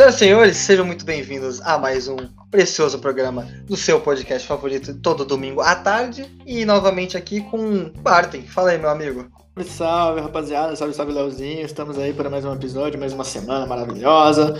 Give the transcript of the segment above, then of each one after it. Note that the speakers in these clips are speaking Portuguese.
Senhoras e senhores, sejam muito bem-vindos a mais um precioso programa do seu podcast favorito todo domingo à tarde. E novamente aqui com Barton. Fala aí, meu amigo. Salve, salve, rapaziada. Salve, salve, Leozinho. Estamos aí para mais um episódio, mais uma semana maravilhosa.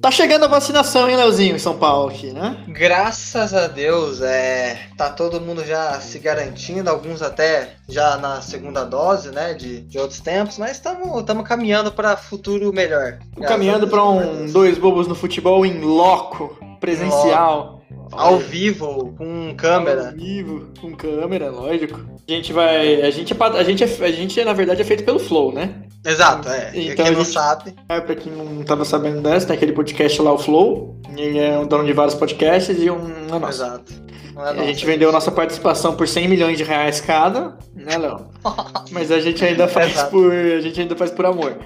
Tá chegando a vacinação, hein, Leozinho, em São Paulo aqui, né? Graças a Deus, é, tá todo mundo já se garantindo, alguns até já na segunda dose, né, de, de outros tempos, mas estamos caminhando para futuro melhor. Caminhando para um dois bobos no futebol em loco, presencial. Ao vivo, com câmera. Ao vivo, com câmera, lógico. A gente vai. A gente, é a gente, é, a gente na verdade, é feito pelo Flow, né? Exato, é. Então, quem não gente, sabe. É, pra quem não tava sabendo dessa, tem aquele podcast lá, o Flow. Ele é um dono de vários podcasts e um é nosso. Exato. É a gente vendeu nossa participação por 100 milhões de reais cada, né, Léo? Mas a gente ainda faz por. A gente ainda faz por amor.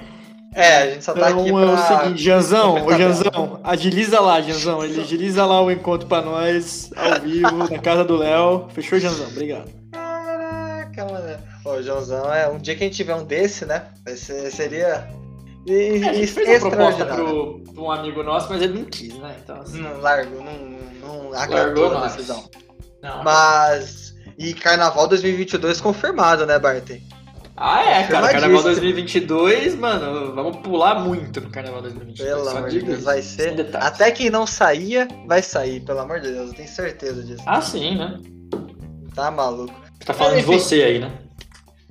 É, a gente só tá então, aqui pra... é o seguinte, Janzão, ô Janzão, agiliza lá, Janzão, ele agiliza lá o encontro pra nós, ao vivo, na casa do Léo. Fechou, Janzão? Obrigado. Caraca, mano. Ô, Joãozão, é, um dia que a gente tiver um desse, né, seria... E, é, a gente fez uma proposta pro, pro um amigo nosso, mas ele não quis, né? Então, assim... Não largou, não, não acatou a decisão. Não, mas... E Carnaval 2022 confirmado, né, Bartem? Ah, é, cara. Carnaval 2022, mano, vamos pular muito no Carnaval 2022. Pelo amor de Deus, vai ser. Até quem não saía, vai sair, pelo amor de Deus, eu tenho certeza disso. Ah, sim, né? Tá maluco. Você tá falando de você aí, né?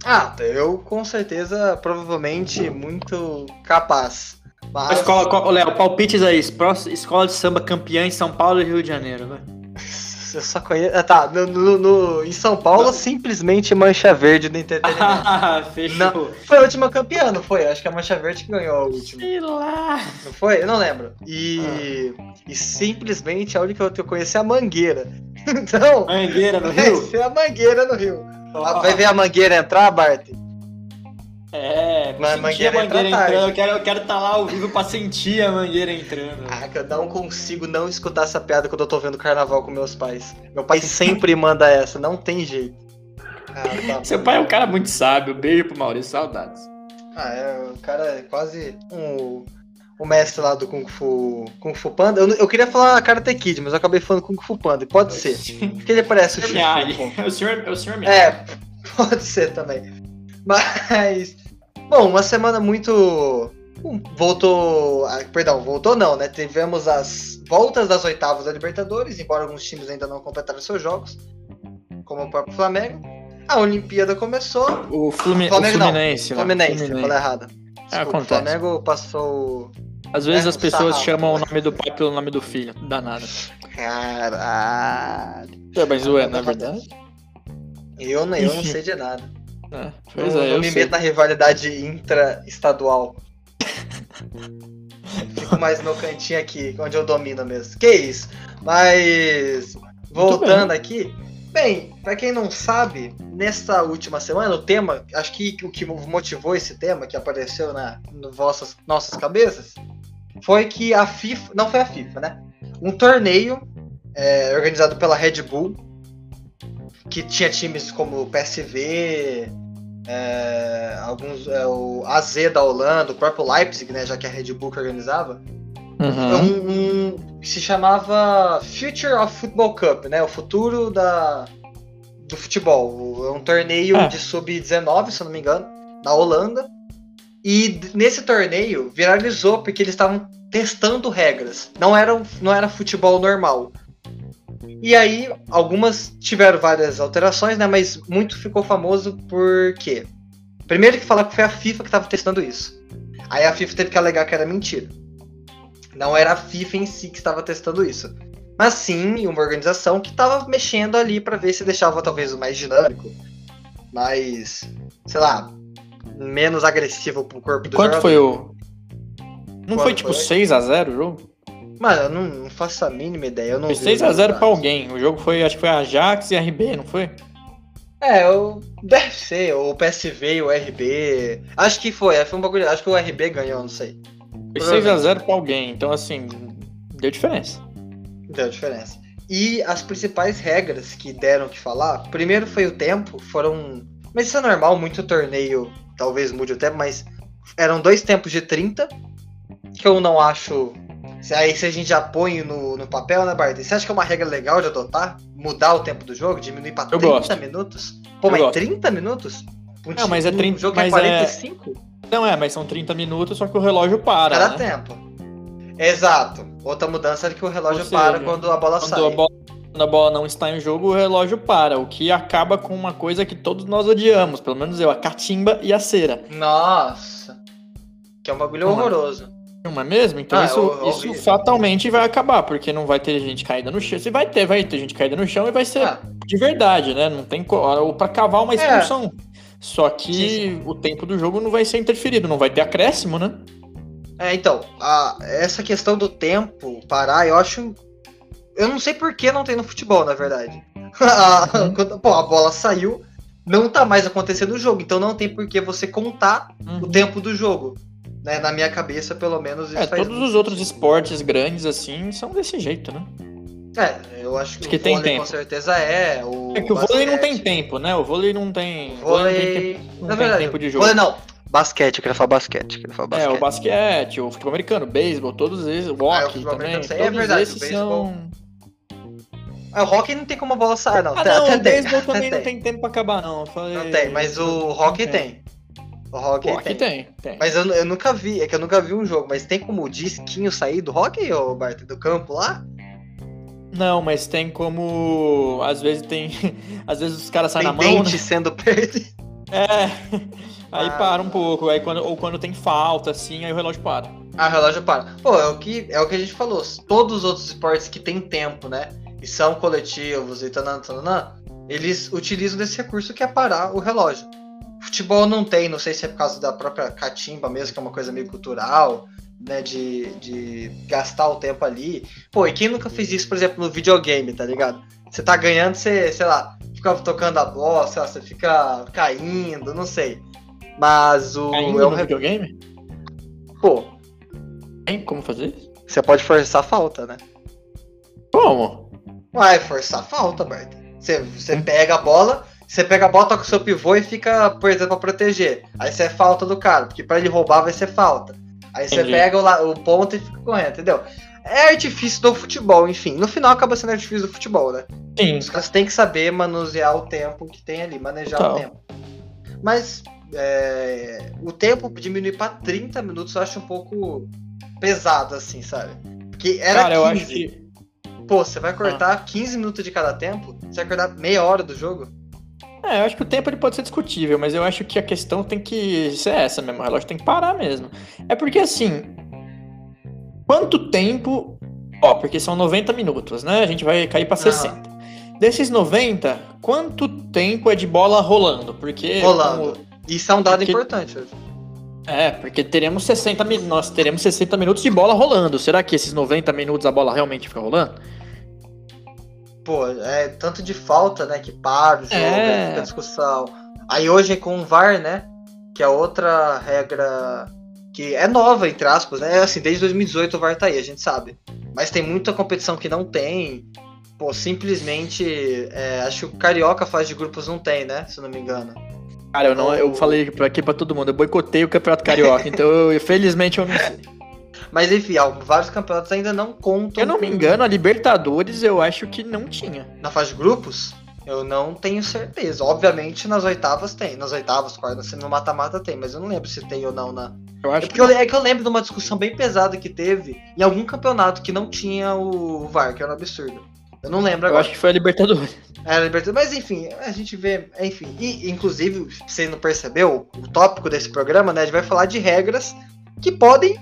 Ah, eu com certeza, provavelmente, muito capaz. Mas... Escola, Léo, palpites aí. Escola de samba campeã em São Paulo e Rio de Janeiro, vai. Eu só conheço. Ah, tá, no, no, no, em São Paulo, não. simplesmente Mancha Verde do entretenimento. Ah, fechou. Não, foi a última campeã, não foi? Acho que a Mancha Verde que ganhou a última. Sei lá. Não foi? Eu não lembro. E, ah. e simplesmente a única que eu conheci é a Mangueira. Então. Mangueira no Rio? Vai a Mangueira no Rio. Vai ver a Mangueira entrar, Bart? É, Mas mangueira, a mangueira entrando. Eu quero estar quero tá lá ao vivo pra sentir a mangueira entrando. Ah, que eu não consigo não escutar essa piada quando eu tô vendo carnaval com meus pais. Meu pai sempre manda essa, não tem jeito. Ah, tá Seu pai é um cara muito sábio. Beijo pro Maurício, saudades. Ah, é, o cara é quase um, o mestre lá do Kung Fu, Kung Fu Panda. Eu, eu queria falar Karate Kid, mas eu acabei falando Kung Fu Panda. Pode ser. Porque ele parece o Miyagi. É o senhor, é o senhor Miyagi. É, pode ser também. Mas Bom, uma semana muito. Voltou. Perdão, voltou não, né? Tivemos as voltas das oitavas da Libertadores, embora alguns times ainda não completaram seus jogos, como o próprio Flamengo. A Olimpíada começou. O, Flumi... Flamengo, o Fluminense. Não, Fluminense, Fluminense. falei errado. É, acontece. O Flamengo passou. Às vezes é, as pessoas chamam o nome do pai pelo nome do filho. Danada. Caralho. É, mas ué, é verdade? Eu, eu não sei de nada. É, pois não, é, não me meto na rivalidade intra-estadual. Fico mais no cantinho aqui, onde eu domino mesmo. Que isso? Mas voltando aqui, bem, para quem não sabe, nesta última semana o tema, acho que o que motivou esse tema que apareceu na vossas nossas cabeças foi que a FIFA, não foi a FIFA, né? Um torneio é, organizado pela Red Bull que tinha times como o PSV, é, alguns, é, o AZ da Holanda, o próprio Leipzig, né, já que é a Red Bull que organizava, uhum. um, um, que se chamava Future of Football Cup, né, o futuro da, do futebol. É um torneio é. de sub-19, se eu não me engano, na Holanda. E nesse torneio viralizou porque eles estavam testando regras. Não era, não era futebol normal. E aí, algumas tiveram várias alterações, né? Mas muito ficou famoso porque. Primeiro que falar que foi a FIFA que estava testando isso. Aí a FIFA teve que alegar que era mentira. Não era a FIFA em si que estava testando isso. Mas sim uma organização que estava mexendo ali para ver se deixava talvez o mais dinâmico, mais, sei lá, menos agressivo pro corpo do Quanto jogador. foi o. Não Quanto foi tipo foi? 6 a 0 o jogo? Mano, eu não, não, faço a mínima ideia. Eu não foi 6x0 pra alguém. O jogo foi, acho que foi Ajax e RB, não foi? É, eu, deve ser, o PSV e o RB. Acho que foi, foi um bagulho. Acho que o RB ganhou, não sei. Foi 6x0 pra alguém, então assim, deu diferença. Deu diferença. E as principais regras que deram que falar, primeiro foi o tempo, foram. Mas isso é normal, muito torneio talvez mude o tempo, mas eram dois tempos de 30, que eu não acho Se aí se a gente já põe no, no papel, né, Bart? Você acha que é uma regra legal de adotar? Mudar o tempo do jogo? Diminuir pra Eu 30 gosto. minutos? Pô, Eu mas gosto. 30 minutos? Um Não, mas é um 30 jogo mas é é- 45? Não é, mas são 30 minutos, só que o relógio para. Cada né? tempo. Exato. Outra mudança é que o relógio Ou para seja, quando a bola sai. Quando a, bola, quando a bola não está em jogo, o relógio para, o que acaba com uma coisa que todos nós odiamos, pelo menos eu, a catimba e a cera. Nossa. Que é um bagulho mas- horroroso. É mesmo? Então Ah, isso, é isso fatalmente vai acabar, porque não vai ter gente caída no chão. Se vai ter, vai ter gente caída no chão e vai ser Ah, de verdade, né? Não tem ou pra cavar uma expulsão. Só que É. Sim, o tempo do jogo não vai ser interferido, não vai ter acréscimo, né? É, então, a- essa questão do tempo parar, eu acho. Eu não sei por que não tem no futebol, na verdade. Uhum. quando- pô, a bola saiu, não tá mais acontecendo o jogo, então não tem por que você contar o tempo do jogo. Né? Na minha cabeça, pelo menos, isso É, faz todos os outros esportes grandes assim são desse jeito, né? É, eu acho que, Que o tem vôlei tempo. com certeza é. O É que o vôlei não tem tempo, né? O vôlei não tem. O vôlei. não tem, tempo, não tem verdade, tempo de jogo. Vôlei não. Basquete, eu queria falar basquete. eu Queria falar É, basquete. o basquete, o futebol americano, o beisebol, todos esses, o Ah, o hockey também, isso aí todos é verdade, o esses beisebol- são... Ah, o hockey não tem como a bola sair, não. Ah, não, até o beisebol até também não tem tempo pra acabar, não. Falei... Não tem, mas o hockey Não tem. O hockey tem. tem, tem. Mas eu, eu nunca vi, é que eu nunca vi um jogo, mas tem como o disquinho sair do hockey, ô Bart, do campo lá? Não, mas tem como... Às vezes tem... Às vezes os caras saem na mão, né? dente sendo perdido. É... Aí Ah. para um pouco, aí quando, ou quando tem falta, assim, aí o relógio para. Ah, o relógio para. Pô, é o, que, é o que a gente falou. Todos os outros esportes que tem tempo, né? E são coletivos e tanã, tanã, eles utilizam desse recurso que é parar o relógio. Futebol não tem, não sei se é por causa da própria catimba mesmo, que é uma coisa meio cultural, né? De, de gastar o tempo ali. Pô, e quem nunca fez isso, por exemplo, no videogame, tá ligado? Você tá ganhando, você, sei lá, fica tocando a bola, sei lá, você fica caindo, não sei. Mas o. Ainda é um no videogame? Pô, Tem como fazer isso? você pode forçar a falta, né? Como? Vai forçar a falta, Bart. Você, você pega a bola, você pega a bola, toca o seu pivô e fica, por exemplo, pra proteger. Aí você é falta do cara, porque pra ele roubar vai ser falta. Aí você pega o, o ponto e fica correndo, entendeu? É artifício do futebol, enfim. No final acaba sendo artifício do futebol, né? Sim. Os caras têm que saber manusear o tempo que tem ali, manejar o tempo. Mas é, o tempo diminuir pra 30 minutos eu acho um pouco pesado, assim, sabe? Porque era Cara, 15. eu acho que... Pô, você vai cortar 15 minutos de cada tempo? Você vai cortar meia hora do jogo? É, eu acho que o tempo ele pode ser discutível, mas eu acho que a questão tem que ser essa mesmo, o relógio tem que parar mesmo. É porque assim, quanto tempo, ó, porque são 90 minutos, né? A gente vai cair pra Aham. 60. Desses 90, quanto tempo é de bola rolando? Porque Rolando. como- Isso é um dado Porque- importante é, porque teremos 60 minutos, nós teremos 60 minutos de bola rolando. Será que esses 90 minutos a bola realmente fica rolando? Pô, é tanto de falta, né? Que para o jogo, É. fica discussão. Aí hoje com o VAR, né? Que é outra regra que é nova, entre aspas, né? Assim, desde 2018 o VAR tá aí, a gente sabe. Mas tem muita competição que não tem. Pô, simplesmente. é, acho que o Carioca faz de grupos não tem, né? Se eu não me engano. Cara, eu, não, eu falei aqui pra todo mundo, eu boicotei o Campeonato Carioca, então eu, felizmente eu não sei. Mas enfim, vários campeonatos ainda não contam. Eu não me engano, a Libertadores eu acho que não tinha. Na fase de grupos? Eu não tenho certeza. Obviamente nas oitavas tem. Nas oitavas, quartas, no mata-mata tem, mas eu não lembro se tem ou não na. Eu É, acho porque eu, é que eu lembro de uma discussão bem pesada que teve em algum campeonato que não tinha o VAR, que era um absurdo. Eu não lembro eu agora. acho que foi a Libertadores. Era Libertadores. Mas enfim, a gente vê. Enfim. E, inclusive, você não percebeu, o tópico desse programa, né? A gente vai falar de regras que podem.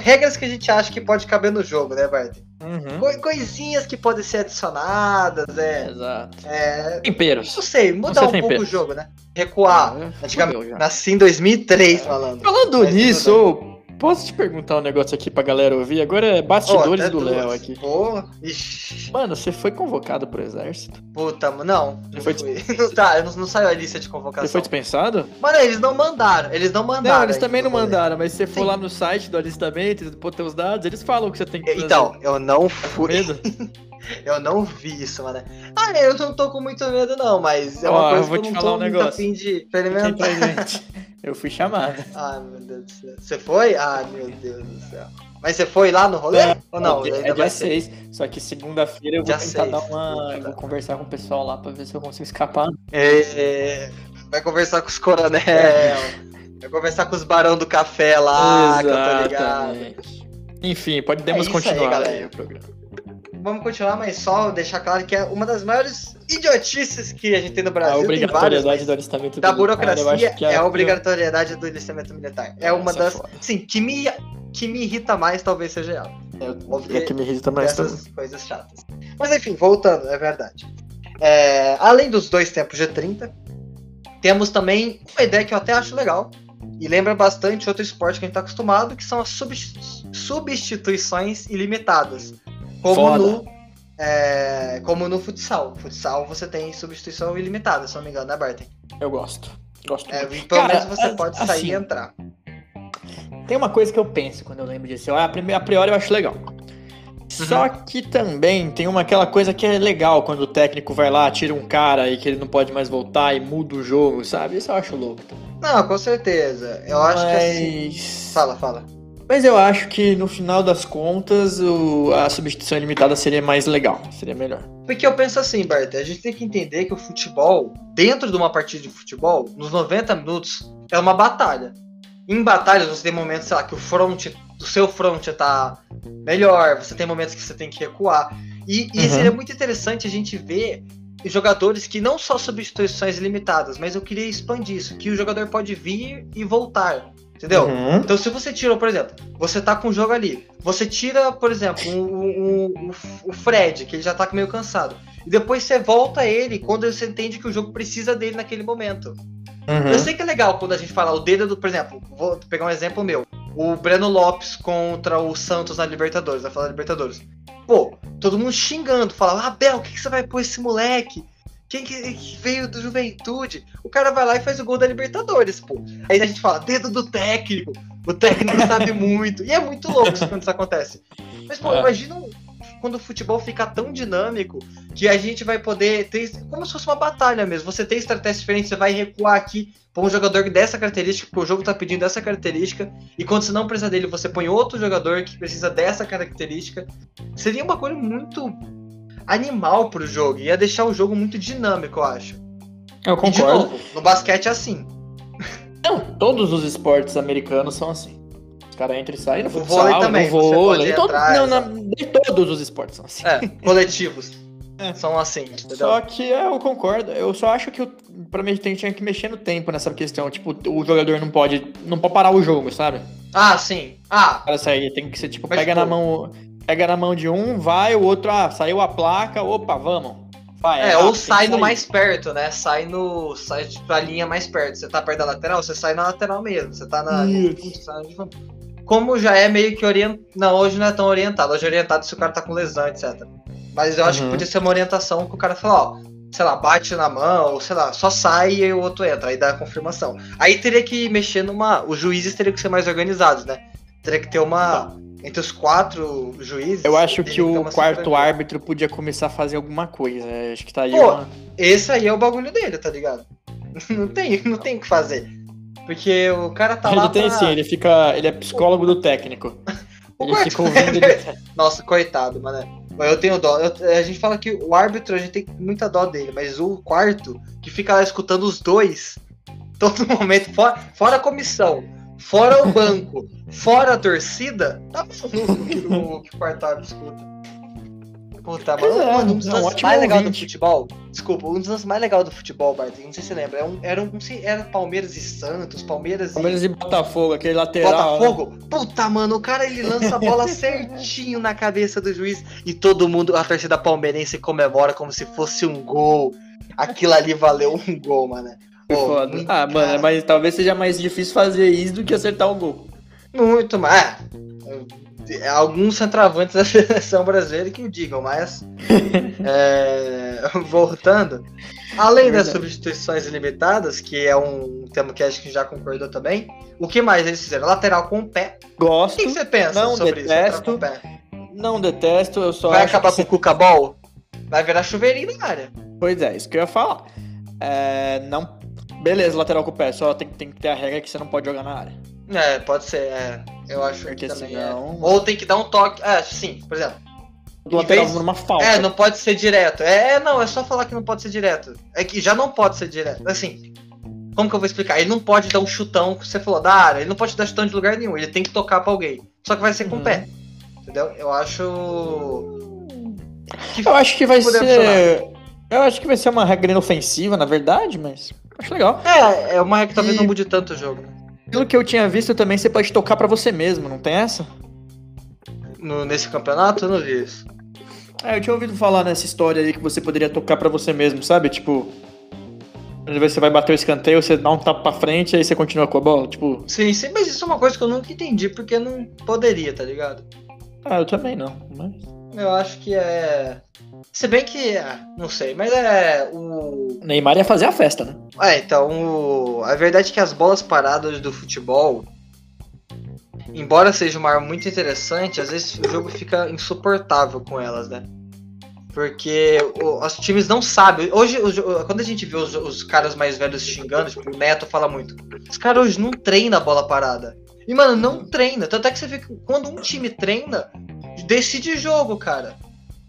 Regras que a gente acha que pode caber no jogo, né, Bart? Uhum. Co- Coisinhas que podem ser adicionadas, é. Exato. é Temperos. não sei, mudar um pouco o jogo, né? Recuar. Ah, Antigamente, nasci em 2003, malandro. Falando Mas tudo nisso, posso te perguntar um negócio aqui pra galera ouvir? Agora é bastidores até do. Léo aqui. Ixi, Mano, você foi convocado pro exército? puta, não. Você Não, foi fui. não, tá, eu não, não saiu a lista de Você convocação. foi dispensado? Mano, eles não mandaram, eles não mandaram. Não, eles também não mandaram, mas se você for lá no site do alistamento, pôr teus dados, eles falam que você tem que fazer. Então, eu não Tá fui. Eu não vi isso, mano. Ah, eu não tô com muito medo, não, mas é uma Ó, eu coisa vou que eu te não falar tô um muito negócio. afim de experimentar. Eu fui chamado. Ah, meu Deus do céu. Você foi? Ah, meu Deus do céu. Mas você foi lá no rolê? É, Ou não? é, é dia ser. 6. Só que segunda-feira eu vou Dia tentar seis. dar uma. Vou conversar com o pessoal lá pra ver se eu consigo escapar. É, vai conversar com os coronel. Vai conversar com os barão do café lá, que eu tô ligado. Exatamente. Enfim, podemos É isso aí, continuar galera. aí o programa. Vamos continuar, mas só deixar claro que é uma das maiores idiotices que a gente tem no A Brasil. várias, obrigatoriedade do alistamento da militar, eu burocracia acho que é a obrigatoriedade do listamento militar. É uma Essa é das. foda. Sim, que me, que me irrita mais, talvez seja ela. Óbvio é que me irrita mais também. Essas coisas chatas. Mas enfim, voltando, é verdade. É, além dos dois tempos de 30, temos também uma ideia que eu até acho legal. E lembra bastante outro esporte que a gente tá acostumado, que são as substi- substituições ilimitadas. Como Foda. no, é, como no futsal. Futsal você tem substituição ilimitada, se não me engano, né, Barton? Eu gosto. Gosto É, muito. pelo Cara, menos você a- pode sair assim, e entrar. Tem uma coisa que eu penso quando eu lembro disso. Eu, a, primeira, a priori eu acho legal. Só que também tem uma aquela coisa que é legal quando o técnico vai lá, tira um cara e que ele não pode mais voltar e muda o jogo, sabe? Isso eu acho louco. Não, com certeza. Eu acho que assim. Mas- Fala, fala. Mas eu acho que no final das contas o- a substituição limitada seria mais legal, seria melhor. Porque eu penso assim, Bart, a gente tem que entender que o futebol, dentro de uma partida de futebol, nos 90 minutos, é uma batalha. Em batalhas você tem momentos, sei lá, que o front, o seu front tá melhor, você tem momentos que você tem que recuar. E, e Uhum. seria muito interessante a gente ver jogadores que não só substituições limitadas, mas eu queria expandir isso, que o jogador pode vir e voltar. Entendeu? Uhum. Então, se você tirou, por exemplo, você tá com um jogo ali, você tira, por exemplo, o, o, o, Fred, que ele já tá meio cansado, e depois você volta ele quando você entende que o jogo precisa dele naquele momento. Uhum. Eu sei que é legal quando a gente fala o dedo do, por exemplo, vou pegar um exemplo meu, o Breno Lopes contra o Santos na Libertadores, na final da Libertadores. Pô, todo mundo xingando, falava, Abel, o que, que você vai pôr esse moleque? Quem que, veio do Juventude? O cara vai lá e faz o gol da Libertadores, pô. Aí a gente fala, dedo do técnico. O técnico sabe muito. E é muito louco isso quando isso acontece. Mas, pô, É. imagina quando o futebol fica tão dinâmico que a gente vai poder ter. Como se fosse uma batalha mesmo. Você tem estratégias diferentes, você vai recuar aqui põe um jogador dessa característica, porque o jogo tá pedindo essa característica, e quando você não precisa dele, você põe outro jogador que precisa dessa característica. Seria uma coisa muito animal pro jogo. Ia deixar o jogo muito dinâmico, eu acho. Eu E de concordo. novo, no basquete é assim. Não, todos os esportes americanos são assim. Os caras entram e saem no O futsal, vôlei também, no você vôlei. todo- entrar, não, nem todos os esportes são assim. É, coletivos. É. São assim, entendeu? Só que é, eu concordo. Eu só acho que o- pra mim tem, tinha que mexer no tempo nessa questão. Tipo, o jogador não pode. Não pode parar o jogo, sabe? Ah, sim. Ah, Para sair, tem que ser tipo, Mas, pega pô- na mão. Pega na mão de um, vai, o outro, ah, saiu a placa, opa, vamos. Vai, É, rápido, ou sai no mais perto, né? Sai no. Sai tipo, a linha mais perto. Você tá perto da lateral, você sai na lateral mesmo. Você tá na. Isso. Como já é meio que orientado. Não, hoje não é tão orientado. Hoje é orientado se o cara tá com lesão, etc. Mas eu acho Uhum. que podia ser uma orientação que o cara fala, ó, sei lá, bate na mão, ou sei lá, só sai e o outro entra, aí dá a confirmação. Aí teria que mexer numa. Os juízes teriam que ser mais organizados, né? Teria que ter uma. Entre os quatro juízes. Eu acho que o quarto árbitro podia começar a fazer alguma coisa. é, Acho que tá aí Pô, uma... Esse aí é o bagulho dele, tá ligado? Não tem, não tem o que fazer. Porque o cara tá lá. Ele tem pra... sim, ele fica. Ele é psicólogo do técnico. O Ele fica ouvindo ele. Nossa, coitado, mano. Eu tenho dó. Eu- a gente fala que o árbitro, a gente tem muita dó dele, mas o quarto, que fica lá escutando os dois, todo momento, fora, fora a comissão, fora o banco, fora a torcida, tá maluco que o, que o quarto árbitro escuta. Puta, mano, é, mano, um dos é um lances mais legais do futebol. Desculpa, um dos lances mais legais do futebol, Bart, não sei se você lembra. Era, um, era, um, era Palmeiras e Santos, Palmeiras e. Palmeiras e Botafogo, aquele lateral. né? Botafogo? Puta, mano, o cara ele lança a bola certinho na cabeça do juiz e todo mundo, a torcida palmeirense comemora como se fosse um gol. Aquilo ali valeu um gol, mano. Pô, foda. muito, Ah, mano, cara, mas talvez seja mais difícil fazer isso do que acertar o gol. Muito mais. É, alguns centroavantes da seleção brasileira que o digam, mas. é, voltando. Além das substituições ilimitadas, que é um tema que acho que já concordou também, o que mais eles fizeram? Lateral com o pé. O Gosto, que, que você pensa Não sobre isso? Lateral detesto. com o pé? não detesto, eu só Vai acabar com o Cuca Ball? Vai virar chuveirinho na área. Pois é, isso que eu ia falar. É, não... Beleza, lateral com o pé, só tem, tem que ter a regra que você não pode jogar na área. É, pode ser, é. Eu acho Porque que também senão- é. Ou tem que dar um toque. É, sim, por exemplo. Do lateral vez- numa falta. É, não pode ser direto. É, não, é só falar que não pode ser direto. É que já não pode ser direto. Assim, como que eu vou explicar? Ele não pode dar um chutão que você falou da área. Ele não pode dar chutão de lugar nenhum. Ele tem que tocar pra alguém. Só que vai ser com o Uhum. pé. Entendeu? Eu acho. que Eu acho que vai ser. Eu acho que vai ser uma regra inofensiva, na verdade, mas. Acho legal. É, é uma regra que talvez E- não mude tanto o jogo. né? Pelo que eu tinha visto também, você pode tocar pra você mesmo, não tem essa? No, nesse campeonato, eu não vi isso. É, eu tinha ouvido falar nessa história aí que você poderia tocar pra você mesmo, sabe? Tipo. Você vai bater o escanteio, você dá um tapa pra frente e aí você continua com a bola. Tipo, Sim, sim, mas isso é uma coisa que eu nunca entendi, porque não poderia, tá ligado? ah, eu também não. Mas... Eu acho que é. Se bem que. ah, não sei, mas é. O. Neymar ia fazer a festa, né? É, então. O... A verdade é que as bolas paradas do futebol. Embora seja uma arma muito interessante, às vezes o jogo fica insuportável com elas, né? Porque o- os times não sabem. Hoje, o quando a gente vê os, os caras mais velhos xingando, tipo, o Neto fala muito. Os caras hoje não treinam a bola parada. E, mano, não treina. Tanto é que você vê que quando um time treina, decide jogo, cara.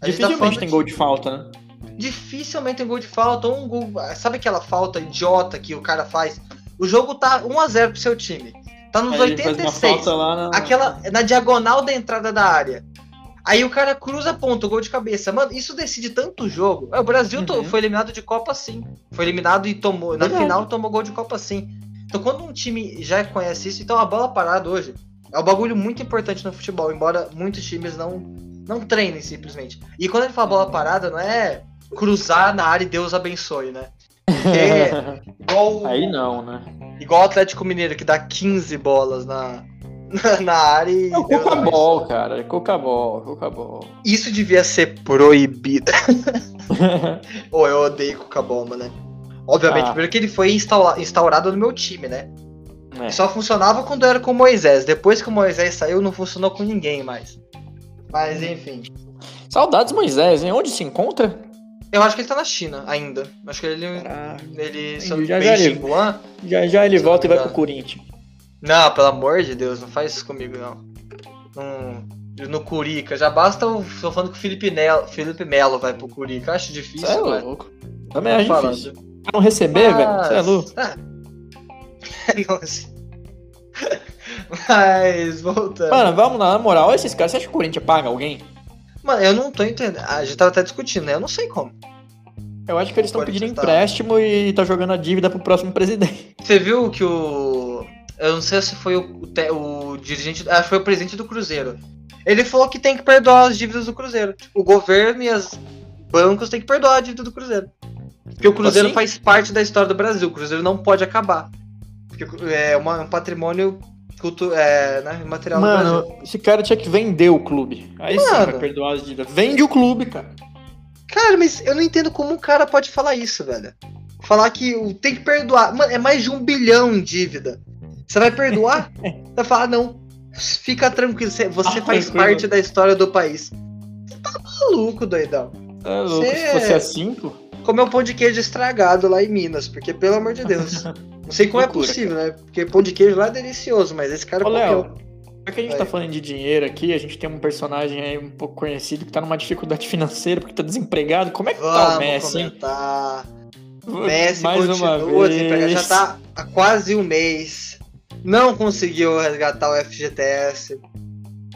A tá Dificilmente falando tem de- gol de falta, né? Dificilmente tem gol de falta ou um gol. Sabe aquela falta idiota que o cara faz? O jogo tá 1x0 pro seu time. Tá nos Aí ele faz uma 86. falta lá na... Aquela na diagonal da entrada da área. Aí o cara cruza a ponta, o gol de cabeça. Mano, isso decide tanto o jogo. É, O Brasil Uhum. foi eliminado de Copa sim. Foi eliminado e tomou. Na Verdade. final tomou gol de Copa sim. Então quando um time já conhece isso, então a bola parada hoje é um bagulho muito importante no futebol, embora muitos times não, não treinem simplesmente. E quando ele fala bola parada, não é cruzar na área e Deus abençoe, né? Porque igual, Aí não, né? igual o Atlético Mineiro que dá 15 bolas na, na, na área e É o. Coca-Bol, cara. É Coca-Bol, Coca-Bol. Isso devia ser proibido. Ou eu odeio Cuca-Bomba, né? Obviamente, Ah. porque ele foi instaura- instaurado no meu time, né? É. Só funcionava quando era com o Moisés. Depois que o Moisés saiu, não funcionou com ninguém mais. Mas enfim. Saudades Moisés, hein? Onde se encontra? Eu acho que ele tá na China ainda. Acho que ele. Caraca. Ele. Já- já ele- Wuhan? Já já ele volta e vai pro Corinthians. Não, pelo amor de Deus, não faz isso comigo, não. Não- no Curica. Já basta o. Tô falando que o Felipe, Nelo, Felipe Melo vai pro Curica. Acho difícil, Você é mas- louco. Também acho Falando. difícil. Não receber, velho? Você é Mas- louco. Ah. Assim. Mas, voltando. Mano, Mano, vamos lá, na moral, esses caras, você acha que o Corinthians paga alguém? eu não tô entendendo. A gente tava até discutindo, né? Eu não sei como. Eu acho que eles estão pedindo tá- empréstimo e tá jogando a dívida pro próximo presidente. Você viu que o. Eu não sei se foi o, o dirigente. Acho que foi o presidente do Cruzeiro. Ele falou que tem que perdoar as dívidas do Cruzeiro. O governo e os bancos têm que perdoar a dívida do Cruzeiro. Porque o Cruzeiro Assim? faz parte da história do Brasil. O Cruzeiro não pode acabar. Porque é uma- um patrimônio cultu é, né, material do Brasil. Mano, esse cara tinha que vender o clube. Aí sim Mano. vai perdoar as dívidas. Vende o clube, cara. Cara, mas eu não entendo como um cara pode falar isso, velho. Falar que tem que perdoar. Mano, é mais de um bilhão em dívida. Você vai perdoar? vai falar, não. Fica tranquilo, você, você Ah, faz tranquilo. parte da história do país. Você tá maluco, doidão. É louco, Cê- se fosse assim, pô. Comeu pão de queijo estragado lá em Minas, porque pelo amor de Deus. Não sei como Loucura, é possível, né? Porque pão de queijo lá é delicioso, mas esse cara Ô, Léo, comeu. já que a gente Vai. tá falando de dinheiro aqui, a gente tem um personagem aí um pouco conhecido que tá numa dificuldade financeira porque tá desempregado. Como é que tá o Vamos Messi, hein? comentar. Messi Mais uma continua desempregado, vez. já tá há quase um mês. Não conseguiu resgatar o FGTS.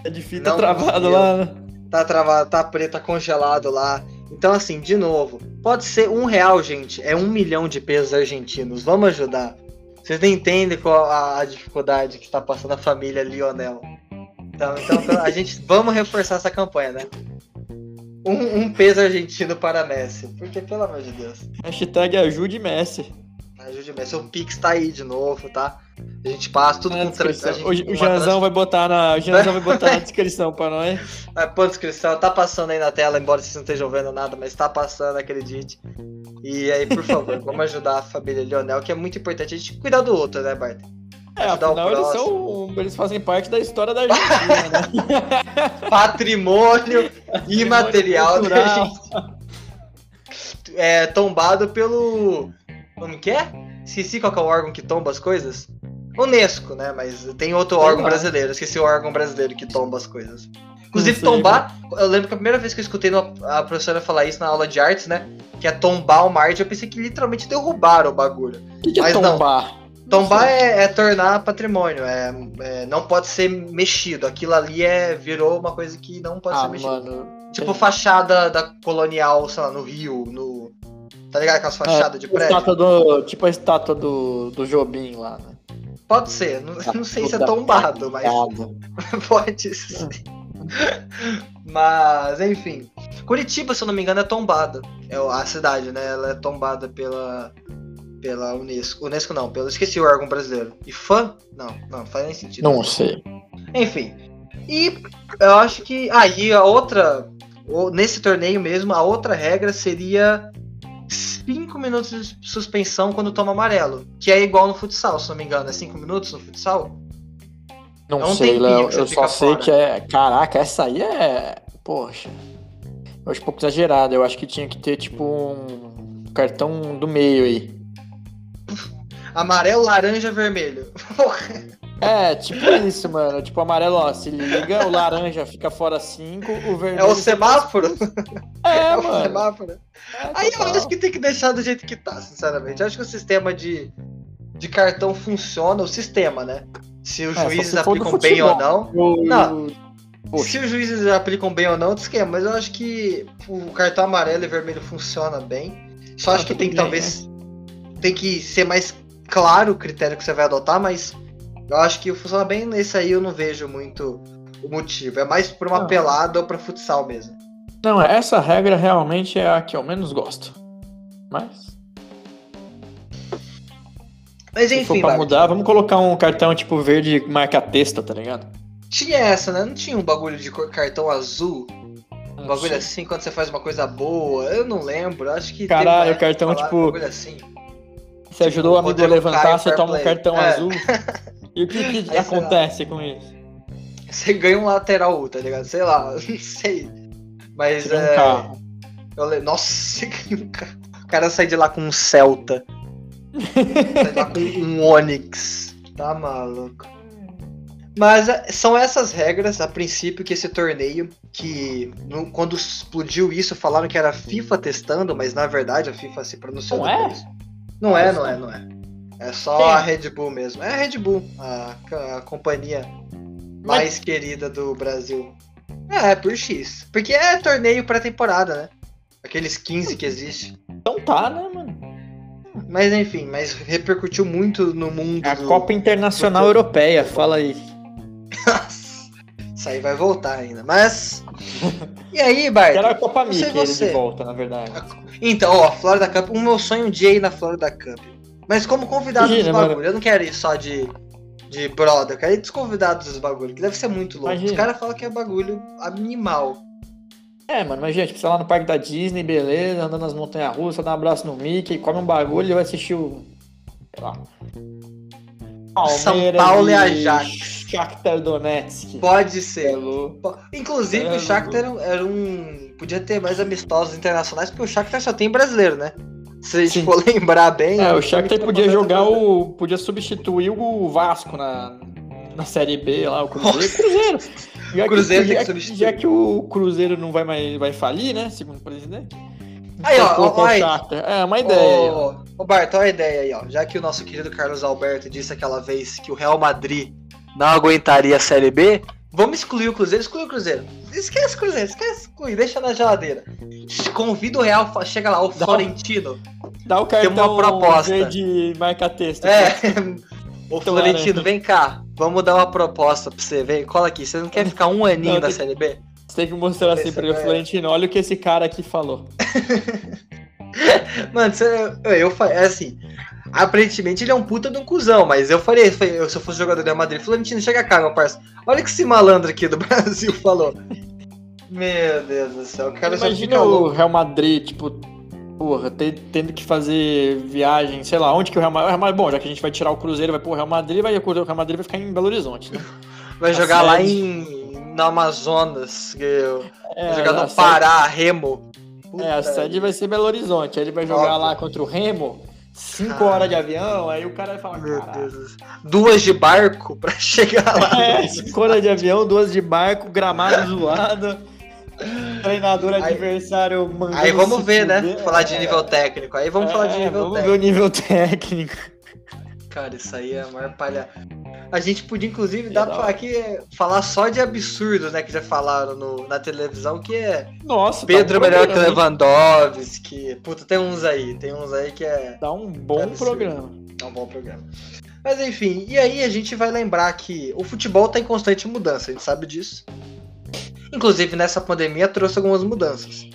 Tá difícil, não tá travado conseguiu. lá, né? Tá travado, tá preto, tá congelado lá. Então, assim, de novo, pode ser um real, gente. É um milhão de pesos argentinos. Vamos ajudar. Vocês não entendem qual a, a dificuldade que está passando a família Lionel. Então, então, a gente vamos reforçar essa campanha, né? Um, um peso argentino para Messi. Porque, pelo amor de Deus. Hashtag ajude Messi. Ajude Messi. O Pix tá aí de novo, tá? A gente passa tudo Na descrição. gente- O, o Janzão vai botar na, o Janzão vai botar na descrição pra nós. É, pô, descrição, tá passando aí na tela, embora vocês não estejam vendo nada, mas tá passando, acredite. E aí, por favor, vamos ajudar a família Lionel, que é muito importante a gente cuidar do outro, né, Bart? É, afinal eles são. Eles fazem parte da história da Argentina, né? Patrimônio imaterial da gente. É tombado pelo. Como que é? Esqueci qual é o órgão que tomba as coisas. Unesco, né? Mas tem outro Sei órgão lá. brasileiro. Esqueci o órgão brasileiro que tomba as coisas. Inclusive, tombar. Eu lembro que a primeira vez que eu escutei a professora falar isso na aula de artes, né? Que é tombar uma arte, eu pensei que literalmente derrubaram o bagulho. O que, que é Mas não. tombar? Tombar é, é tornar patrimônio, é, é- não pode ser mexido. Aquilo ali é virou uma coisa que não pode Ah, ser mexida. mano. Tipo fachada da colonial, sei lá, no Rio, no. Tá ligado? Aquelas fachadas de prédio? estátua do, tipo a estátua do, do Jobim lá, né? Pode ser, não, não sei se é tombado, mas pode ser. Mas, enfim. Curitiba, se eu não me engano, é tombada. É a cidade, né? Ela é tombada pela. Pela Unesco. Unesco não, pelo. Esqueci o órgão brasileiro. E fã? Não, não, faz nem sentido. Não sei. Enfim. E eu acho que. Aí a outra. Nesse torneio mesmo, a outra regra seria 5 minutos de suspensão quando toma amarelo. Que é igual no futsal, se não me engano. É 5 minutos no futsal? Não É sei, Léo. Eu só sei fora. que é. Caraca, essa aí é. Poxa. Eu acho um pouco exagerado. Eu acho que tinha que ter, tipo, um cartão do meio aí. Amarelo, laranja, vermelho. Porra. É, tipo isso, mano. Tipo, amarelo, ó, se liga, o laranja fica fora 5, o vermelho. É o semáforo? É, É o mano. semáforo. É, Aí eu total. acho que tem que deixar do jeito que tá, sinceramente. Eu acho que o sistema de, de cartão funciona, o sistema, né? Se os É, juízes se aplicam bem ou não. O- Não. Poxa. Se os juízes aplicam bem ou não, outro esquema. Mas eu acho que o cartão amarelo e vermelho funciona bem. Só Ah, acho que tem que bem, talvez. Tem que ser mais claro o critério que você vai adotar, mas eu acho que funciona bem nesse aí, eu não vejo muito o motivo. É mais pra uma Não. pelada ou pra futsal mesmo. Não, essa regra realmente é a que eu menos gosto. Mas, Mas se for enfim, pra Bart, mudar, vamos colocar um cartão tipo verde marca testa, tá ligado? tinha essa, né? Não tinha um bagulho de cor- cartão azul? Um bagulho assim quando você faz uma coisa boa? Eu não lembro. Acho que. Caralho, cartão, falaram tipo, um assim. Você ajudou o amigo a levantar, você toma um cartão É. azul. E o que, que lá. acontece com isso? Você ganha um lateral, tá ligado? Sei lá, não sei. Mas Você ganha é. um carro. Eu. Nossa, você. O cara sai de lá com um Celta. sai de lá com um Onix. Tá maluco. Mas é, são essas regras, a princípio, que esse torneio, que no- quando explodiu isso, falaram que era a FIFA testando, mas na verdade a FIFA se pronunciou Não é? Não é, não é, não é. É só Quem? a Red Bull mesmo. É a Red Bull, a, a companhia mais querida do Brasil. É, por X. Porque é torneio pré-temporada, né? Aqueles 15 que existe. Então tá, né, mano? Mas enfim, mas repercutiu muito no mundo. É a do- Copa Internacional Europeia, fala aí. Isso aí vai voltar ainda. Mas. E aí, Bart? Era a Copa Mickey ele você. de volta, na verdade. Então, ó, Florida Cup. O meu sonho um dia é ir na Florida Cup. Mas como convidado Imagina, dos mano. bagulho. Eu não quero ir só de. De brother, eu quero ir dos convidados dos bagulho, que deve ser muito louco. Imagina. Os caras falam que é bagulho animal. É, mano, mas gente, você lá no parque da Disney, beleza, andando nas montanhas russas, dá um abraço no Mickey, come um bagulho e vai assistir o. Sei lá. São Paulo e a Ajax. Shakhtar Donetsk. Pode ser. Pô, Inclusive, É, o Shakhtar era, um- era um. Podia ter mais amistosos internacionais, porque o Shakhtar só tem brasileiro, né? Se a gente Sim. for lembrar bem. É, o time Shakhtar que podia jogar o. podia substituir o Vasco na, na Série B lá, o Cruzeiro. Cruzeiro! Já Cruzeiro já, que substituir. Já que o Cruzeiro não vai mais vai falir, né? Segundo o presidente. Aí, ó, ó, o aí. É, uma ideia. Ô, ô Bart, olha a ideia aí, ó. Já que o nosso querido Carlos Alberto disse aquela vez que o Real Madrid não aguentaria a Série B, vamos excluir o Cruzeiro. Exclui o Cruzeiro. Esquece o Cruzeiro, esquece, exclui, deixa na geladeira. Convida o Real, chega lá, o Dá- Florentino. Dá o Tem cartão uma proposta. verde marca-texto. É. Ô Florentino, vem cá. Vamos dar uma proposta pra você. Vem, cola aqui. Você não quer ficar um aninho Não, na tem- Série B? Você tem que mostrar assim pra ele, é- Florentino, olha o que esse cara aqui falou. Mano, você, eu, eu fa- é assim. Aparentemente ele é um puta de um cuzão, mas eu faria, eu se eu fosse jogador do Real Madrid, Florentino, chega cá, meu parceiro. Olha o que esse malandro aqui do Brasil falou. Meu Deus do céu, o cara já Imagina fica o. Real Madrid, tipo, porra, te- tendo que fazer viagem, sei lá, onde que o Real Madrid. o Madrid- Bom, já que a gente vai tirar o Cruzeiro, vai pro Real Madrid, vai, o Real Madrid vai ficar em Belo Horizonte, né? Vai a jogar lá sede. em no Amazonas, que eu- É, vai jogar no sede- Pará, Remo. É, a Puta sede vai ser Belo Horizonte. Aí ele vai jogar Óbvio. lá contra o Remo. Cinco Cara. horas de avião, aí o cara vai falar, Meu. Deus. Duas de barco pra chegar lá. É, cinco horas de avião, duas de barco, gramado zoado, treinador Aí- adversário mandando Aí vamos ver, né? Falar de É, nível técnico. Aí vamos falar de é, nível vamos técnico. ver o nível técnico. Cara, isso aí é a maior palha. A gente podia, inclusive, É dar da pra aqui é, falar só de absurdo, né? Que já falaram no- na televisão, que é Nossa, Pedro dá um melhor que programa, hein? Lewandowski. Puta, tem uns aí. Tem uns aí que é, Dá um bom Absurdo. programa. é um bom programa. Mas enfim, e aí a gente vai lembrar que o futebol tá em constante mudança, a gente sabe disso. Inclusive, nessa pandemia trouxe algumas mudanças.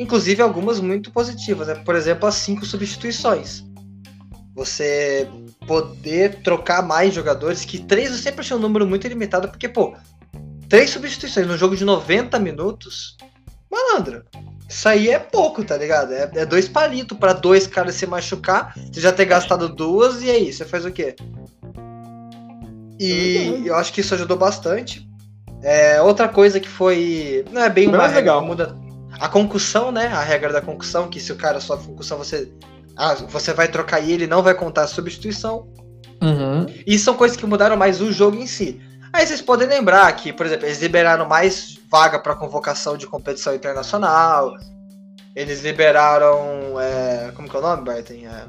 Inclusive algumas muito positivas, né? Por exemplo, as cinco substituições. Você poder trocar mais jogadores, que três eu sempre achei um número muito limitado, porque, pô, três substituições no jogo de 90 minutos, malandro, isso aí é pouco, tá ligado? É, é dois palitos pra dois caras se machucar, você já ter gastado duas, e aí, você faz o quê? E eu acho que isso ajudou bastante. É, outra coisa que foi. Não é bem uma Mais regra, legal. muda. A concussão, né? A regra da concussão, que se o cara sofre concussão, você. Ah, você vai trocar e ele não vai contar a substituição. Uhum. E são coisas que mudaram mais o jogo em si. Aí vocês podem lembrar que, por exemplo, eles liberaram mais vaga para convocação de competição internacional. Eles liberaram. é, como que é o nome, Barton? É,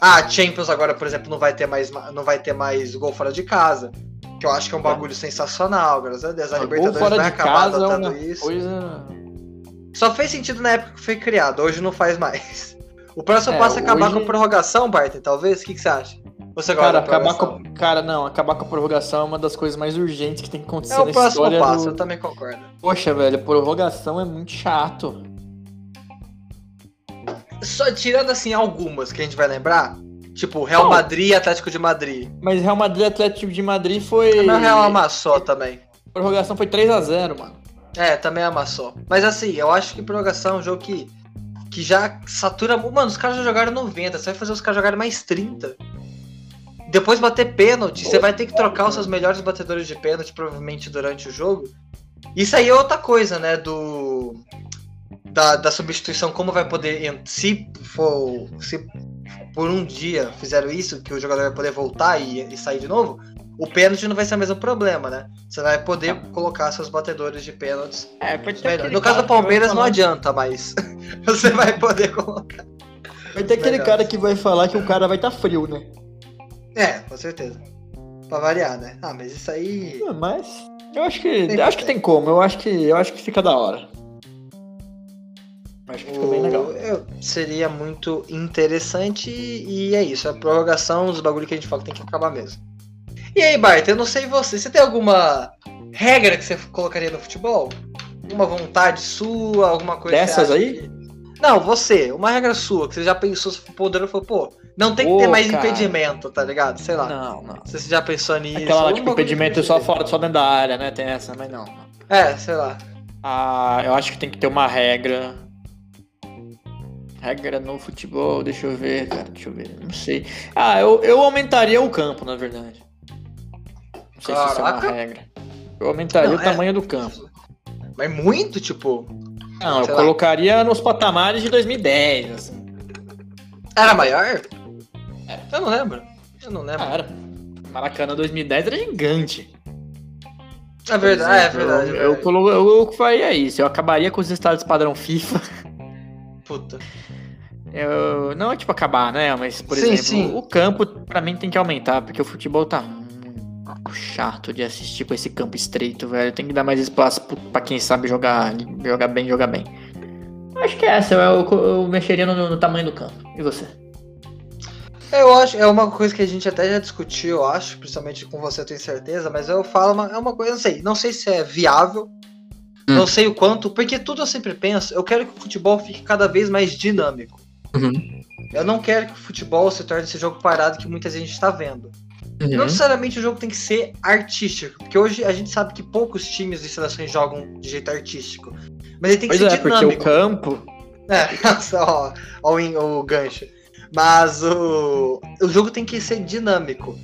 ah, Champions agora, por exemplo, não vai ter mais, não vai ter mais gol fora de casa. Que eu acho que é um bagulho sensacional, graças a Deus. A Gol Libertadores fora vai de acabar é adotando uma isso. coisa... Só fez sentido na época que foi criado, hoje não faz mais. O próximo É, passo é acabar hoje- com a prorrogação, Barton, talvez? O que, que você acha? Você Cara, acabar com, cara, não, acabar com a prorrogação é uma das coisas mais urgentes que tem que acontecer É o próximo história passo, do- eu também concordo. Poxa, velho, prorrogação é muito chato. Só tirando assim algumas que a gente vai lembrar, tipo Real Qual? Madrid e Atlético de Madrid. Mas Real Madrid e Atlético de Madrid foi. O Real amassou também. Prorrogação foi 3x0, mano. É, também amassou. Mas assim, eu acho que prorrogação é um jogo que, que já satura. Mano, os caras já jogaram 90, você vai fazer os caras jogarem mais 30. Depois bater pênalti, você vai ter que trocar os seus melhores batedores de pênalti, provavelmente durante o jogo. Isso aí é outra coisa, né? Do. Da, da substituição, como vai poder. Se for. Se por um dia fizeram isso, que o jogador vai poder voltar e, e sair de novo, o pênalti não vai ser o mesmo problema, né? Você vai poder colocar seus batedores de pênaltis É, pode Melhor. No caso do Palmeiras não adianta, mas você vai poder colocar. Vai ter aquele Melhor. cara que vai falar que o cara vai estar frio, né? É, com certeza. Pra variar, né? Ah, mas isso aí. Ah, Mas eu acho que Tem eu acho que tem como. Eu acho que eu acho que fica da hora. Acho que fica bem legal. eu- seria muito interessante e é isso. A prorrogação, os bagulho que a gente fala que tem que acabar mesmo. E aí, Bart, eu não sei você. Você tem alguma regra que você colocaria no futebol? Uma vontade sua, alguma coisa Dessas aí? que- Não, você. Uma regra sua, que você já pensou, se for poderoso, falou, pô, não tem que ter mais cara. impedimento, tá ligado? Sei lá. Não, não. Se você já pensou nisso. Aquela tipo, impedimento só jeito. fora, só dentro da área, né? Tem essa, mas não. É, sei lá. Ah, eu acho que tem que ter uma regra. Regra no futebol, deixa eu ver, cara, deixa eu ver, não sei. Ah, eu, eu aumentaria o campo, na verdade. Não sei se isso é uma Caraca. regra. Eu aumentaria Não, o é- tamanho do campo. Mas muito, tipo. Não, eu lá. colocaria nos patamares de 2010, assim. Era maior? Eu não lembro. Eu não lembro. Cara, Maracanã 2010 era gigante. é verdade, é, verdade. exemplo, é Eu, eu, verdade. colo- eu, eu faria isso. Eu acabaria com os estádios padrão FIFA. Puta. Eu, não é tipo acabar, né? Mas, por Sim, exemplo, sim. o campo pra mim tem que aumentar, porque o futebol tá chato de assistir com esse campo estreito, velho. Tem que dar mais espaço pra quem sabe jogar, jogar bem, jogar bem. Acho que é essa, eu, eu mexeria no, no tamanho do campo. E você? Eu acho, é uma coisa que a gente até já discutiu, eu acho, principalmente com você, eu tenho certeza, mas eu falo, uma, é uma coisa, não sei, não sei se é viável, Hum. não sei o quanto, porque tudo eu sempre penso, eu quero que o futebol fique cada vez mais dinâmico. Uhum. Eu não quero que o futebol se torne esse jogo parado que muita gente está vendo. Uhum. Não necessariamente o jogo tem que ser artístico, porque hoje a gente sabe que poucos times e seleções jogam de jeito artístico. Mas ele tem que Pois ser é, porque dinâmico. o campo. É, nossa, ó, ó, o, o gancho. Mas o, o jogo tem que ser dinâmico.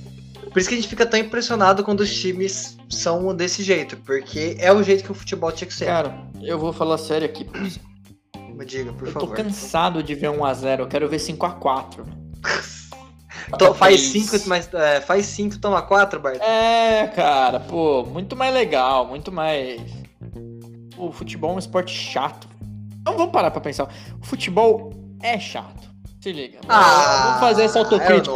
Por isso que a gente fica tão impressionado quando os times são desse jeito, porque é o jeito que o futebol tinha que ser. Cara, eu vou falar sério aqui. Me diga, por Eu tô favor. cansado de ver 1x0, eu quero ver 5x4. to- faz 5, mas é, faz 5, toma 4, Bart. É, cara, pô, muito mais legal, muito mais. O futebol é um esporte chato. Então vamos parar pra pensar. O futebol é chato. Se liga. vamos fazer essa autocrítica.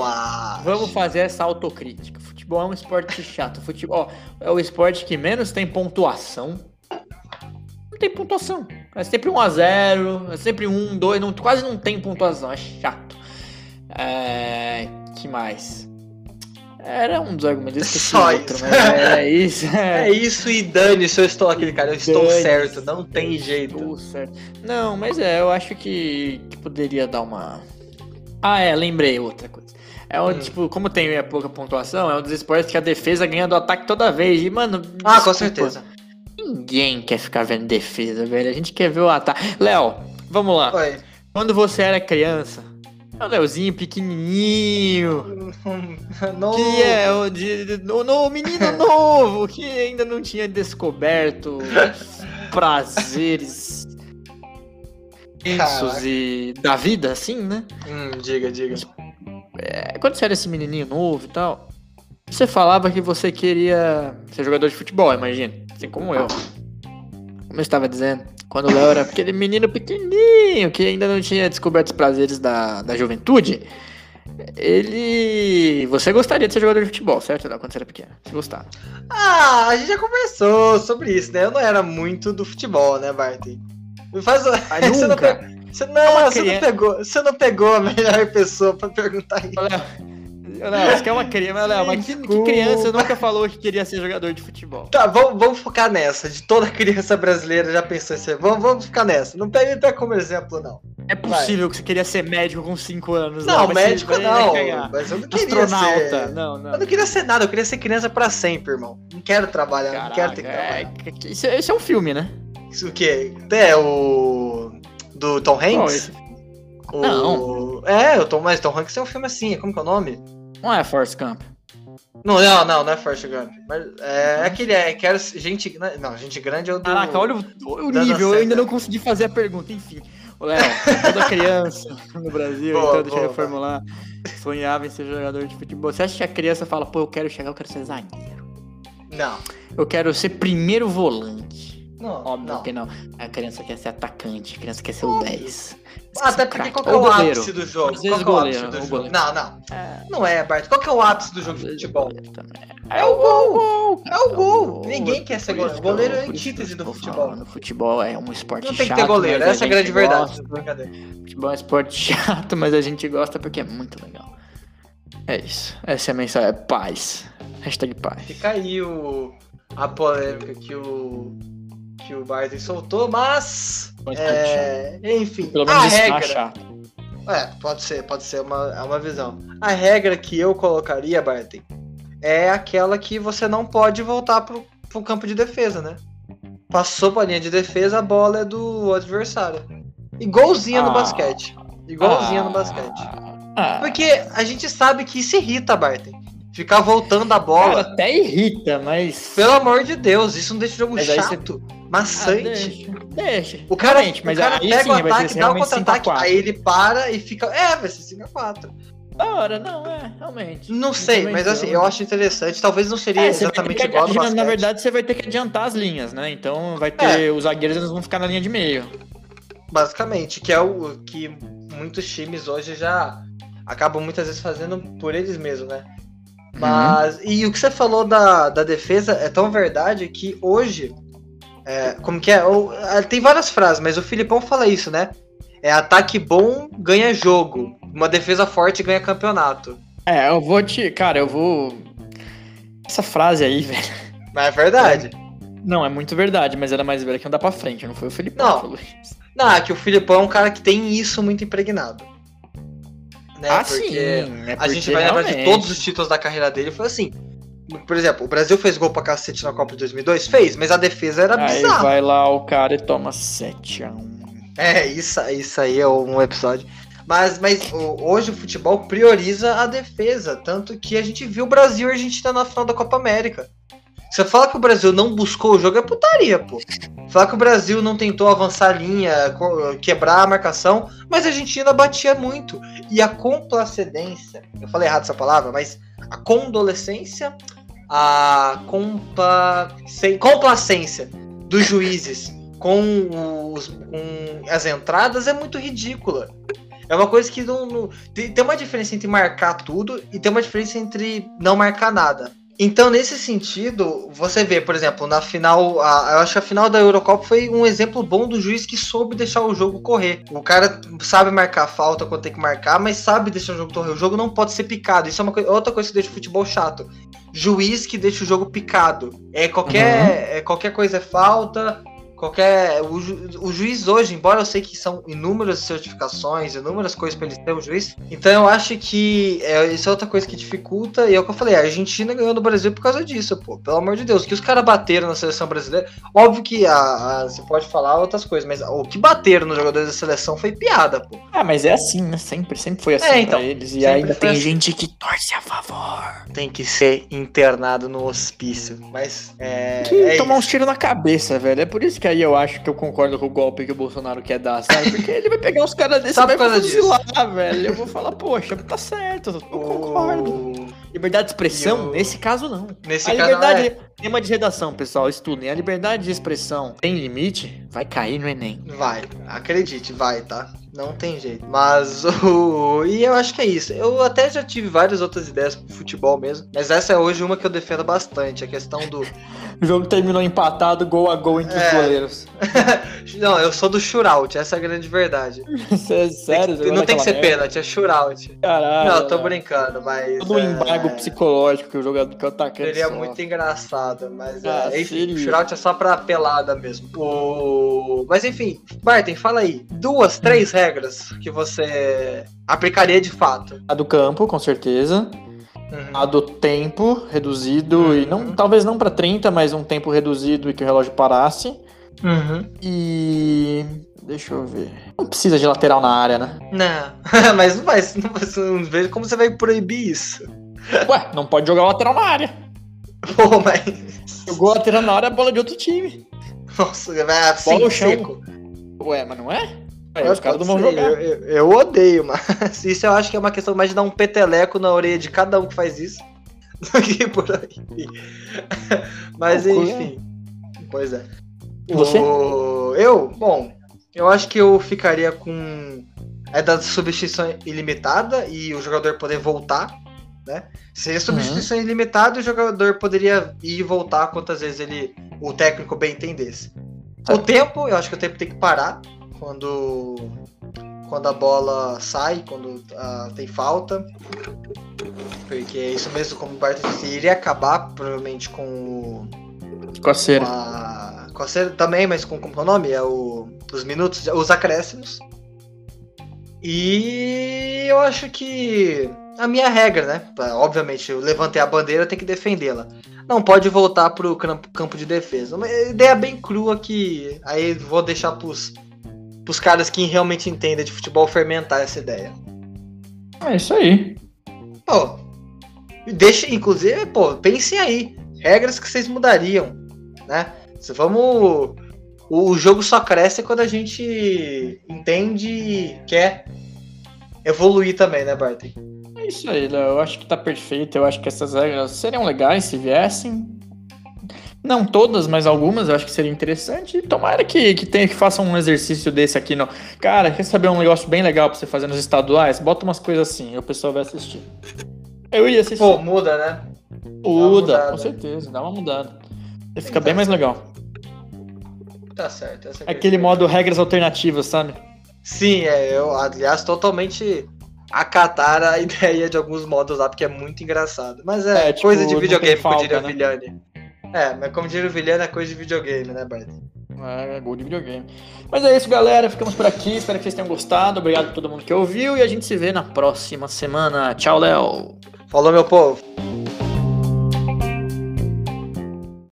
Vamos fazer essa autocrítica. Futebol é um esporte chato. Futebol é o esporte que menos tem pontuação. Não tem pontuação. É sempre 1 a 0 é sempre 1, 2, não, quase não tem pontuação. É chato. É, que mais? Era um dos argumentos. esqueci Só outro, isso. era isso. É isso e dane-se, eu estou aquele cara, eu estou certo, não tem jeito. Tudo certo. Não, mas é, eu acho que, que poderia dar uma. Ah, é, lembrei outra coisa. É um, Hum. tipo, como tem pouca pontuação, é um dos esportes que a defesa ganha do ataque toda vez. E, mano. Ah, com desculpa, certeza. Ninguém quer ficar vendo defesa, velho. A gente quer ver o ataque. Léo, vamos lá. Oi. Quando você era criança, é o Léozinho pequenininho. Não... Que é o, de, o o menino novo que ainda não tinha descoberto os prazeres Caraca. e da vida, assim, né? Hum, diga, diga. É, quando você era esse menininho novo e tal, você falava que você queria ser jogador de futebol, imagina. Assim como eu. Como eu estava dizendo, quando o Léo era aquele menino pequenininho que ainda não tinha descoberto os prazeres da, da juventude, ele. Você gostaria de ser jogador de futebol, certo, Léo, quando você era pequeno? Você gostava. Ah, a gente já conversou sobre isso, né? Eu não era muito do futebol, né, Bart? Faz. Mas Você não, pe- você, não, uma você não pegou. Você não pegou a melhor pessoa pra perguntar isso. Léo, ô, Léo, você quer uma criança, mas, Léo, mas que, que criança nunca falou que queria ser jogador de futebol? Tá, vamos, vamos focar nessa. De toda criança brasileira já pensou em ser. Vamos, vamos ficar nessa. Não pega até como exemplo, não. É possível que você queria ser médico com 5 anos. Não, você médico vai não. Mas eu não queria Astronauta. ser. Não, não. Eu não queria ser nada, eu queria ser criança pra sempre, irmão. Não quero trabalhar, não quero ter que Caraca, trabalhar. é, que- isso, é- isso é um filme, né? Isso o quê? É o. Do Tom Hanks? esse? O... Não. É, o Tom, mas Tom Hanks é um filme assim, como que é o nome? Não é Force Camp. Não, não, não, não é Forrest Gump. Mas é aquele, é, quero gente. Não, gente grande é o do. Caraca, olha o, o nível. Eu ainda não consegui fazer a pergunta, enfim. Ô, Léo, toda criança no Brasil, Boa, então deixa eu boa, reformular. Sonhava em ser jogador de futebol. Você acha que a criança fala, pô, eu quero chegar, eu quero ser zagueiro. Não. Eu quero ser primeiro volante. Não, Óbvio não. que não. A criança quer ser atacante, a criança quer ser o 10. Ah, Até porque qual que é o ápice do jogo? Às Qual que é o goleiro, ápice do jogo? goleiro. Não, não. É, Não é, Bart. Qual que é o ápice do jogo de futebol? também. É o gol. É o gol. Ninguém quer ser goleiro. Goleiro é antítese do futebol. falando, Futebol é um esporte Não tem que chato, ter goleiro, essa é a grande verdade. Futebol é um esporte chato, mas a gente gosta porque é muito legal. É isso. Essa é a mensagem. É paz. Hashtag paz. Fica aí o, a polêmica que o, que o Barton soltou, mas. É, enfim, Pelo a menos está regra. chato. É, pode ser, pode ser uma, é uma visão. A regra que eu colocaria, Barton, é aquela que você não pode voltar pro, pro campo de defesa, né? Passou pra linha de defesa, a bola é do adversário. Igualzinha no Ah. basquete. Igualzinha no Ah. basquete. Ah, Porque a gente sabe que isso irrita, Barton. Ficar voltando a cara, bola. até irrita, mas. Pelo amor de Deus, isso não deixa o jogo Mas aí você- chato, Ah, maçante. deixa, deixa. O cara, Realmente, mas o cara aí pega sim o ataque, dá o realmente 5 a contra-ataque, 4. aí ele para e fica. É, vai ser 5x4. Da hora, não, é, realmente. Não sei, mas assim, eu acho interessante. Talvez não seria É, exatamente que igual basquete. Na verdade, você vai ter que adiantar as linhas, né? Então vai ter. É. Os zagueiros eles vão ficar na linha de meio. Basicamente, que é o que muitos times hoje já acabam muitas vezes fazendo por eles mesmos, né? Uhum. Mas, e o que você falou da, da defesa é tão verdade que hoje, é, como que é? O- ah, tem várias frases, mas o Filipão fala isso, né? É ataque bom ganha jogo, uma defesa forte ganha campeonato. É, eu vou te. Cara, eu vou. Essa frase aí, velho. Mas é verdade. Não, é muito verdade, mas ela é mais velha que andar pra frente, não foi o Felipe Não. que falou isso. Não, é que o Filipão é um cara que tem isso muito impregnado. Né? ah, Porque sim. É A porque gente vai lembrar de todos os títulos da carreira dele. Foi assim. Por exemplo, o Brasil fez gol pra cacete na Copa de 2002? Fez, mas a defesa era Aí bizarra. vai lá o cara e toma 7x1. É, isso, isso aí é um episódio. Mas, mas hoje o futebol prioriza a defesa. Tanto que a gente viu o Brasil e a Argentina na final da Copa América. Você fala que o Brasil não buscou o jogo é putaria, pô. Falar que o Brasil não tentou avançar a linha, quebrar a marcação, mas a Argentina batia muito. E a complacedência, eu falei errado essa palavra, mas a condolescência, a compa... complacência dos juízes com, os, com as entradas é muito ridícula. É uma coisa que não, não, tem, uma diferença entre marcar tudo e tem uma diferença entre não marcar nada. Então, nesse sentido, você vê, por exemplo, na final, a, eu acho que a final da Eurocopa foi um exemplo bom do juiz que soube deixar o jogo correr. O cara sabe marcar falta quando tem que marcar, mas sabe deixar o jogo correr. O jogo não pode ser picado. Isso é uma outra coisa que deixa o futebol chato. Juiz que deixa o jogo picado. É qualquer, uhum. é, qualquer coisa é falta, qualquer. O, ju, o, juiz hoje, embora eu sei que são inúmeras certificações, inúmeras coisas para ele ser um juiz, então eu acho que é, isso é outra coisa que dificulta. E é o que eu falei, a Argentina ganhou do Brasil por causa disso, pô. Pelo amor de Deus, que os caras bateram na seleção brasileira. Óbvio que a, a, você pode falar outras coisas, mas o que bateram nos jogadores da seleção foi piada, pô. Ah, mas é assim, né? Sempre, sempre foi assim é, então, pra eles. E ainda tem assim. gente que torce a favor. Tem que ser internado no hospício. Mas é. Que é tomar isso. uns tiros na cabeça, velho. É por isso que aí eu acho que eu concordo com o golpe que o Bolsonaro quer dar, sabe? Porque ele vai pegar uns caras desses e vai fuzilar, velho. Eu vou falar, poxa, tá certo, eu concordo. Liberdade de expressão? Eu... Nesse caso, não. Nesse a caso, liberdade... é. Tema de redação, pessoal, estudem. A liberdade de expressão tem limite? Vai cair no Enem. Vai, acredite, vai, tá? Não tem jeito. Mas o. E eu acho que é isso. Eu até já tive várias outras ideias pro futebol mesmo. Mas essa é hoje uma que eu defendo bastante. A questão do. O jogo terminou empatado, gol a gol entre é... os goleiros. não, eu sou do shootout, essa é a grande verdade. é sério? Tem, não tem que ser merda? pênalti, é shootout. Caralho. Não, eu tô brincando, mas. Todo é... embargo psicológico que o jogador que o atacante. Seria só. muito engraçado, mas. Ah, é, enfim, shootout é só pra pelada mesmo. O... Mas enfim, Barton, fala aí. Duas, três regras que você aplicaria de fato. A do campo, com certeza. Uhum. A do tempo reduzido, uhum. e não talvez não para 30, mas um tempo reduzido e que o relógio parasse. Uhum. E. Deixa eu ver. Não precisa de lateral na área, né? Não, mas não vai. Não, vai, não vejo como você vai proibir isso. Ué, não pode jogar lateral na área. Pô, mas. Jogou lateral na área é bola de outro time. Nossa, vai assim, bola seco. Ué, mas não é? É, os caras não vão jogar. Eu, eu, eu, odeio, mas isso eu acho que é uma questão mais de dar um peteleco na orelha de cada um que faz isso do que por aí. Mas enfim. Pois é. Você? O... Eu? Bom, eu acho que eu ficaria com é da substituição ilimitada e o jogador poder voltar, né? Seria substituição uhum. ilimitada e o jogador poderia ir e voltar quantas vezes ele o técnico bem entendesse. O tempo, eu acho que o tempo tem que parar quando quando a bola sai, quando uh, tem falta. Porque é isso mesmo, como o Barton disse, iria acabar provavelmente com com a cera. Com a, com a cera também, mas com como é o nome? É o, os minutos, os acréscimos. E eu acho que a minha regra, né? Obviamente, eu levantei a bandeira, eu tenho que defendê-la. Não pode voltar pro campo de defesa. Uma ideia bem crua que aí vou deixar pros pros caras que realmente entendem de futebol fermentar essa ideia. É isso aí. Pô, deixa, inclusive, pô, pensem aí. Regras que vocês mudariam, né? Se vamos. O jogo só cresce quando a gente entende e quer evoluir também, né, Barton? É isso aí, Léo. Eu acho que tá perfeito. Eu acho que essas regras seriam legais se viessem. Não todas, mas algumas eu acho que seria interessante. E tomara que, que tenha que faça um exercício desse aqui. No... Cara, quer saber um negócio bem legal pra você fazer nos estaduais? Bota umas coisas assim, o pessoal vai assistir. Eu ia assistir. Pô, muda, né? Muda, com certeza, dá uma mudada. Fica então, bem mais legal. Tá certo. Essa é Aquele modo regras alternativas, sabe? Sim, é, eu, aliás, totalmente acatar a ideia de alguns modos lá, porque é muito engraçado. Mas é, é tipo, coisa de videogame, como diria né? Vilhane. É, mas como diria o Vilhena, é coisa de videogame, né, Bart? É, gol de videogame. Mas é isso, galera. Ficamos por aqui. Espero que vocês tenham gostado. Obrigado a todo mundo que ouviu. E a gente se vê na próxima semana. Tchau, Léo. Falou, meu povo.